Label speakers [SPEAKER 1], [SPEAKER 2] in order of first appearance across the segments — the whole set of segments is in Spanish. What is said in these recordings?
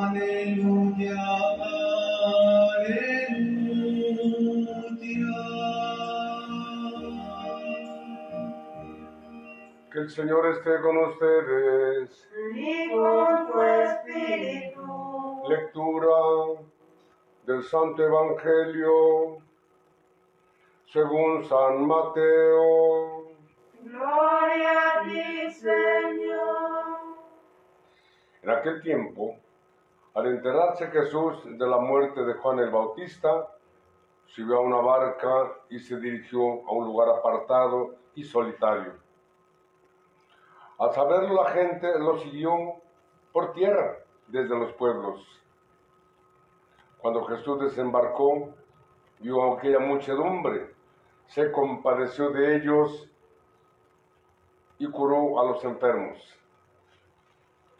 [SPEAKER 1] Aleluya, aleluya.
[SPEAKER 2] Que el Señor esté con ustedes.
[SPEAKER 3] y con tu espíritu.
[SPEAKER 2] Lectura del Santo Evangelio según San Mateo.
[SPEAKER 3] Gloria a ti, Señor.
[SPEAKER 2] En aquel tiempo, al enterarse Jesús de la muerte de Juan el Bautista, subió a una barca y se dirigió a un lugar apartado y solitario. Al saberlo la gente lo siguió por tierra desde los pueblos. Cuando Jesús desembarcó, vio a aquella muchedumbre, se compadeció de ellos y curó a los enfermos.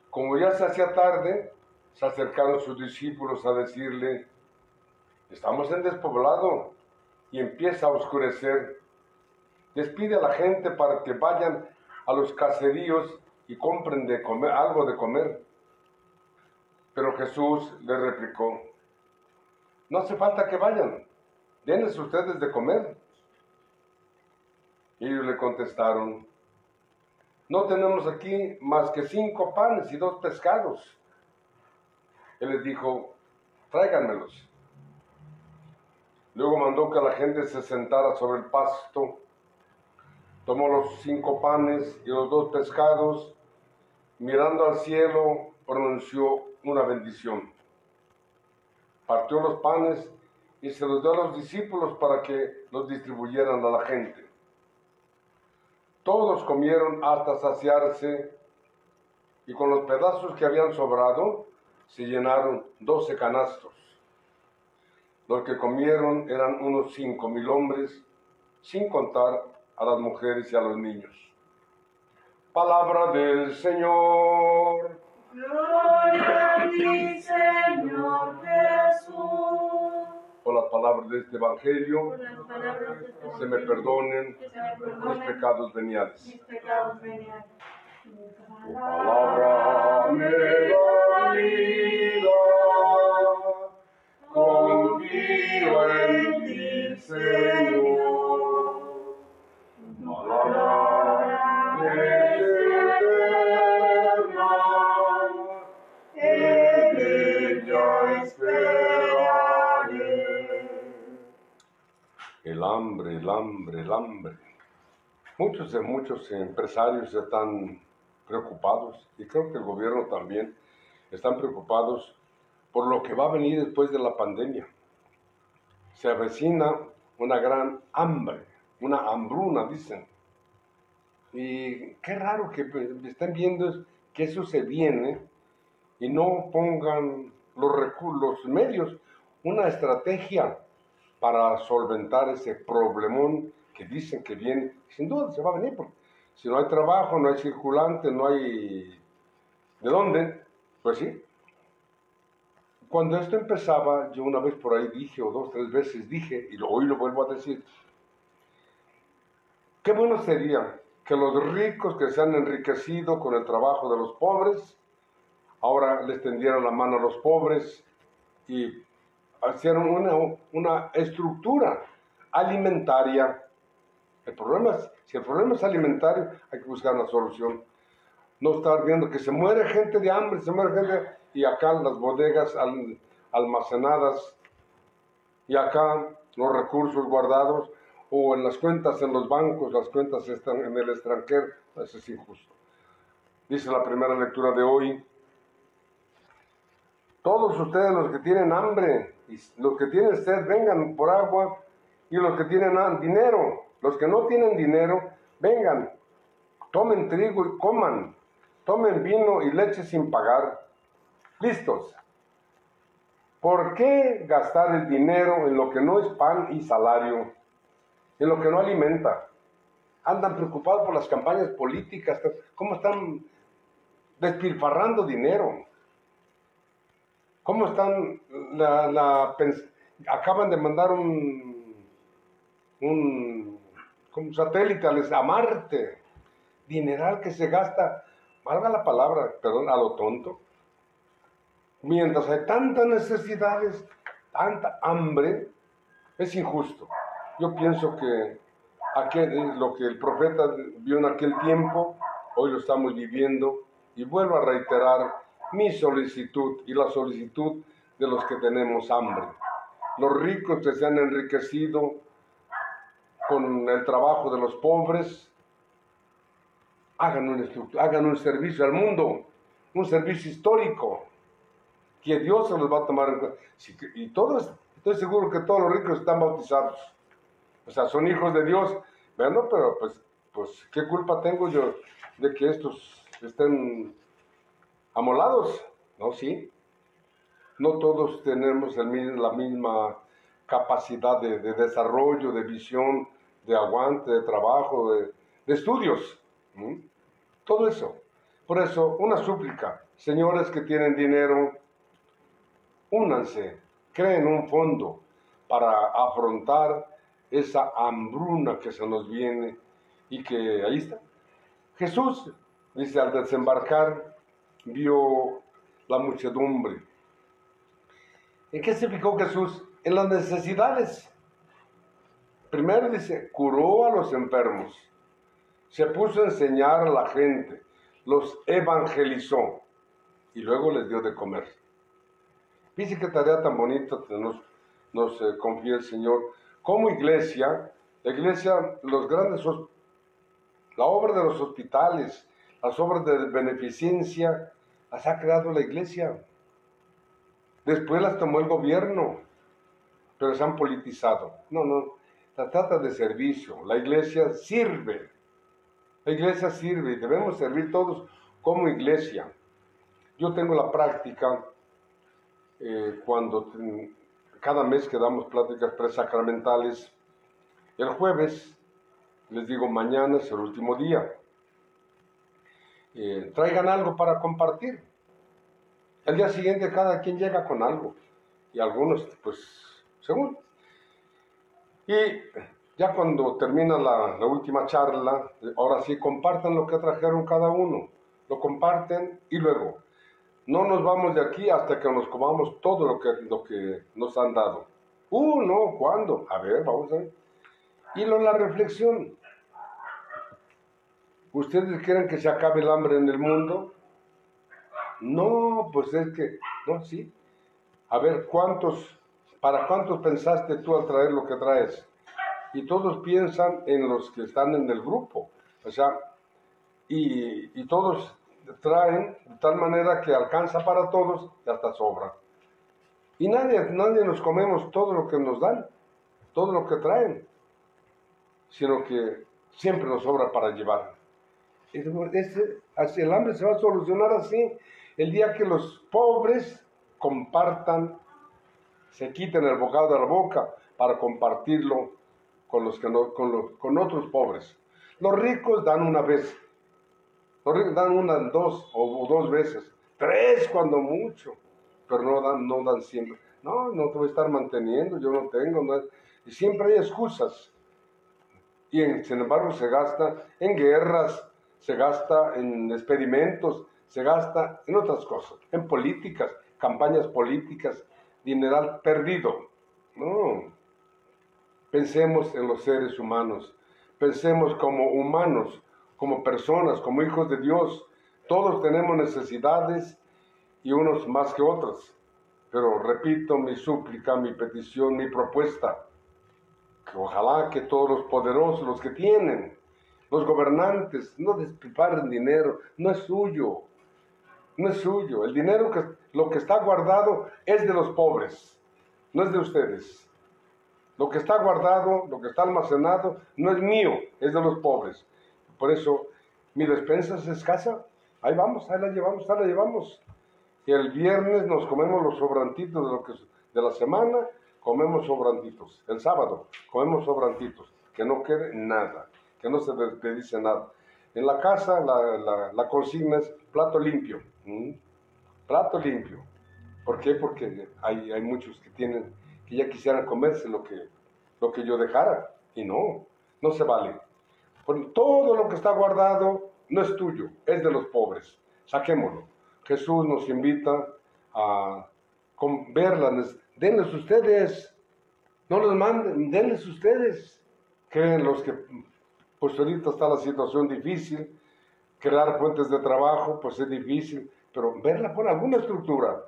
[SPEAKER 2] Como ya se hacía tarde, se acercaron sus discípulos a decirle, estamos en despoblado y empieza a oscurecer. Despide a la gente para que vayan a los caseríos y compren de comer, algo de comer. Pero Jesús le replicó, no hace falta que vayan, denles ustedes de comer. Y ellos le contestaron, no tenemos aquí más que cinco panes y dos pescados. Él les dijo, tráiganmelos. Luego mandó que la gente se sentara sobre el pasto, tomó los cinco panes y los dos pescados, mirando al cielo, pronunció una bendición. Partió los panes y se los dio a los discípulos para que los distribuyeran a la gente. Todos comieron hasta saciarse y con los pedazos que habían sobrado se llenaron doce canastos. Los que comieron eran unos cinco mil hombres, sin contar a las mujeres y a los niños. Palabra del Señor.
[SPEAKER 3] Gloria a ti, Señor Jesús.
[SPEAKER 2] Por las palabras de este Evangelio,
[SPEAKER 3] de este
[SPEAKER 2] se me perdonen
[SPEAKER 3] que se me
[SPEAKER 2] mis pecados veniales.
[SPEAKER 3] mis pecados veniales.
[SPEAKER 2] Tu palabra me da vida, El hambre, el hambre. Muchos, muchos empresarios están preocupados y creo que el gobierno también están preocupados por lo que va a venir después de la pandemia. Se avecina una gran hambre, una hambruna, dicen. Y qué raro que pues, estén viendo que eso se viene y no pongan los recursos, los medios, una estrategia para solventar ese problemón que dicen que viene. Sin duda se va a venir, porque si no hay trabajo, no hay circulante, no hay... ¿De dónde? Pues sí. Cuando esto empezaba, yo una vez por ahí dije, o dos, tres veces dije, y hoy lo vuelvo a decir, qué bueno sería que los ricos que se han enriquecido con el trabajo de los pobres, ahora les tendieran la mano a los pobres y hicieron una, una estructura alimentaria. El problema es, si el problema es alimentario, hay que buscar una solución. No estar viendo que se muere gente de hambre, se muere gente, y acá las bodegas al- almacenadas, y acá los recursos guardados, o en las cuentas en los bancos, las cuentas están en el extranjero. Eso es injusto. Dice la primera lectura de hoy, todos ustedes los que tienen hambre y los que tienen sed, vengan por agua. Y los que tienen dinero, los que no tienen dinero, vengan, tomen trigo y coman. Tomen vino y leche sin pagar. Listos. ¿Por qué gastar el dinero en lo que no es pan y salario? En lo que no alimenta. Andan preocupados por las campañas políticas. ¿Cómo están despilfarrando dinero? ¿Cómo están? La, la acaban de mandar un, un, como satélite a Marte. Dineral que se gasta, valga la palabra, perdón, a lo tonto. Mientras hay tantas necesidades, tanta hambre, es injusto. Yo pienso que aquel, lo que el profeta vio en aquel tiempo, hoy lo estamos viviendo y vuelvo a reiterar mi solicitud y la solicitud de los que tenemos hambre. Los ricos que se han enriquecido con el trabajo de los pobres, hagan un, hagan un servicio al mundo, un servicio histórico, que Dios se los va a tomar en cuenta. Y todos, estoy seguro que todos los ricos están bautizados. O sea, son hijos de Dios. Bueno, pero pues, pues, ¿qué culpa tengo yo de que estos estén amolados? No, sí. No todos tenemos el, la misma capacidad de, desarrollo, de visión, de aguante, de trabajo, de, estudios. Todo eso. Por eso, una súplica. Señores que tienen dinero, únanse, creen un fondo para afrontar esa hambruna que se nos viene y que ahí está. Jesús, dice, al desembarcar, vio la muchedumbre. ¿En qué se fijó Jesús? En las necesidades. Primero dice, curó a los enfermos, se puso a enseñar a la gente, los evangelizó y luego les dio de comer. Dice qué tarea tan bonita nos, nos eh, confía el Señor. Como iglesia, la iglesia, los grandes, la obra de los hospitales, las obras de beneficencia, las ha creado la iglesia. Después las tomó el gobierno, pero se han politizado. No, no, la trata de servicio. La iglesia sirve. La iglesia sirve y debemos servir todos como iglesia. Yo tengo la práctica eh, cuando cada mes que damos pláticas presacramentales, el jueves les digo mañana es el último día. Eh, traigan algo para compartir. El día siguiente cada quien llega con algo y algunos pues según. Y ya cuando termina la, la, última charla, ahora sí compartan lo que trajeron cada uno, lo comparten y luego no nos vamos de aquí hasta que nos comamos todo lo que, lo que nos han dado. Uh, no, ¿cuándo? A ver, vamos a ver. Y luego la reflexión. ¿Ustedes quieren que se acabe el hambre en el mundo? No, pues es que, no, sí. A ver, ¿cuántos, para cuántos pensaste tú al traer lo que traes? Y todos piensan en los que están en el grupo. O sea, y, y todos traen de tal manera que alcanza para todos y hasta sobra. Y nadie, nadie nos comemos todo lo que nos dan, todo lo que traen, sino que siempre nos sobra para llevar. el hambre se va a solucionar así el día que los pobres compartan, se quiten el bocado de la boca para compartirlo con, los que no, con, con otros pobres. Los ricos dan una vez, dan una, dos o, dos veces, tres cuando mucho, pero no dan, no dan siempre. No, no te voy a estar manteniendo, yo no tengo. y siempre hay excusas. Y sin embargo se gasta en guerras, se gasta en experimentos, se gasta en otras cosas, en políticas, campañas políticas, dineral perdido. No. Pensemos en los seres humanos, pensemos como humanos, como personas, como hijos de Dios. Todos tenemos necesidades y unos más que otros. Pero repito mi súplica, mi petición, mi propuesta, que ojalá que todos los poderosos, los que tienen, los gobernantes, no despilfarren dinero, no es suyo, no es suyo. El dinero que lo que está guardado es de los pobres, no es de ustedes. Lo que está guardado, lo que está almacenado, no es mío, es de los pobres. Por eso mi despensa es escasa. Ahí vamos, ahí la llevamos, ahí la llevamos. Y el viernes nos comemos los sobrantitos de, lo que, de la semana, comemos sobrantitos. El sábado comemos sobrantitos. Que no quede nada, que no se desperdice nada. En la casa la, la consigna es plato limpio. Plato limpio. ¿Por qué? Porque hay, hay, muchos que tienen, que ya quisieran comerse lo que, lo que yo dejara. Y no, no se vale. Todo lo que está guardado no es tuyo, es de los pobres. Saquémoslo. Jesús nos invita a verlas. Denles ustedes, no les manden, denles ustedes. Creen los que, pues ahorita está la situación difícil, crear fuentes de trabajo, pues es difícil, pero verla por alguna estructura.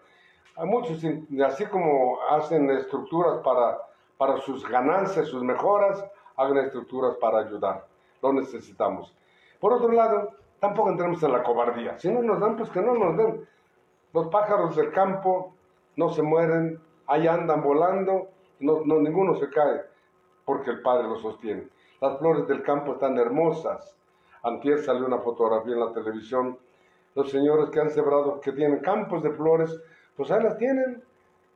[SPEAKER 2] Hay muchos, así como hacen estructuras para, para sus ganancias, sus mejoras, hagan estructuras para ayudar. Lo necesitamos. Por otro lado, tampoco entremos en la cobardía. Si no nos dan, pues que no nos den. Los pájaros del campo no se mueren, ahí andan volando, no, no, ninguno se cae, porque el Padre lo sostiene. Las flores del campo están hermosas. Antier salió una fotografía en la televisión. Los señores que han sembrado, que tienen campos de flores, pues ahí las tienen.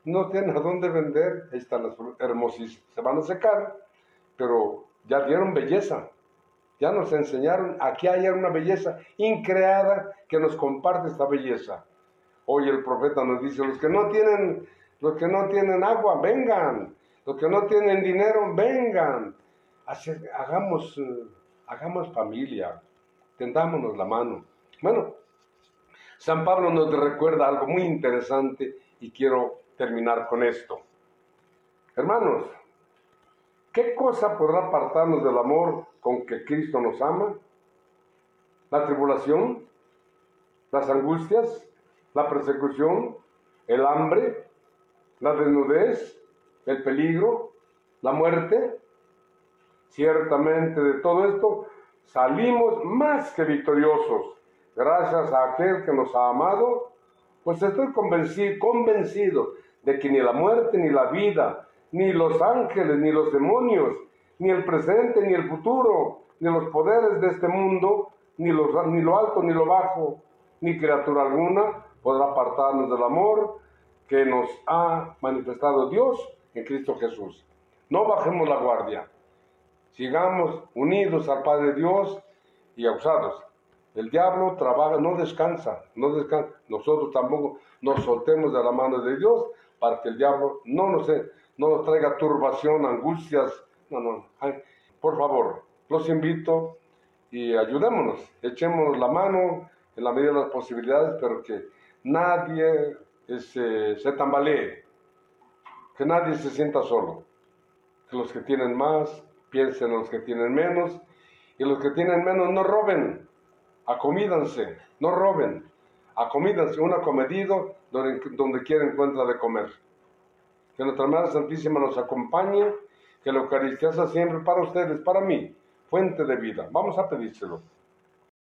[SPEAKER 2] No tienen a dónde vender. Ahí están las flores hermosísimas. Se van a secar, pero ya dieron belleza. Ya nos enseñaron, aquí hay una belleza increada que nos comparte esta belleza. Hoy el profeta nos dice, los que no tienen, los que no tienen agua, vengan. Los que no tienen dinero, vengan. hagamos, eh, hagamos familia. Tendámonos la mano. Bueno, San Pablo nos recuerda algo muy interesante y quiero terminar con esto. Hermanos, ¿qué cosa podrá apartarnos del amor con que Cristo nos ama? ¿La tribulación? ¿Las angustias? la persecución, el hambre, la desnudez, el peligro, la muerte. Ciertamente de todo esto salimos más que victoriosos, gracias a aquel que nos ha amado, pues estoy convencido, convencido de que ni la muerte, ni la vida, ni los ángeles, ni los demonios, ni el presente, ni el futuro, ni los poderes de este mundo, ni, los, ni lo alto, ni lo bajo, ni criatura alguna, podrá apartarnos del amor que nos ha manifestado Dios en Cristo Jesús. No bajemos la guardia, sigamos unidos al Padre Dios y ausados. El diablo trabaja, no descansa, no descansa. Nosotros tampoco nos soltemos de la mano de Dios para que el diablo no nos, no traiga turbación, angustias. No, no. por favor, los invito y ayudémonos, echemos la mano en la medida de las posibilidades, pero que nadie se, se tambalee, que nadie se sienta solo, que los que tienen más piensen en los que tienen menos y los que tienen menos no roben, acomídanse, no roben, acomídanse, uno acomedido donde, donde quiera encuentra de comer. Que nuestra Madre Santísima nos acompañe, que la Eucaristía sea siempre para ustedes, para mí, fuente de vida. Vamos a pedírselo.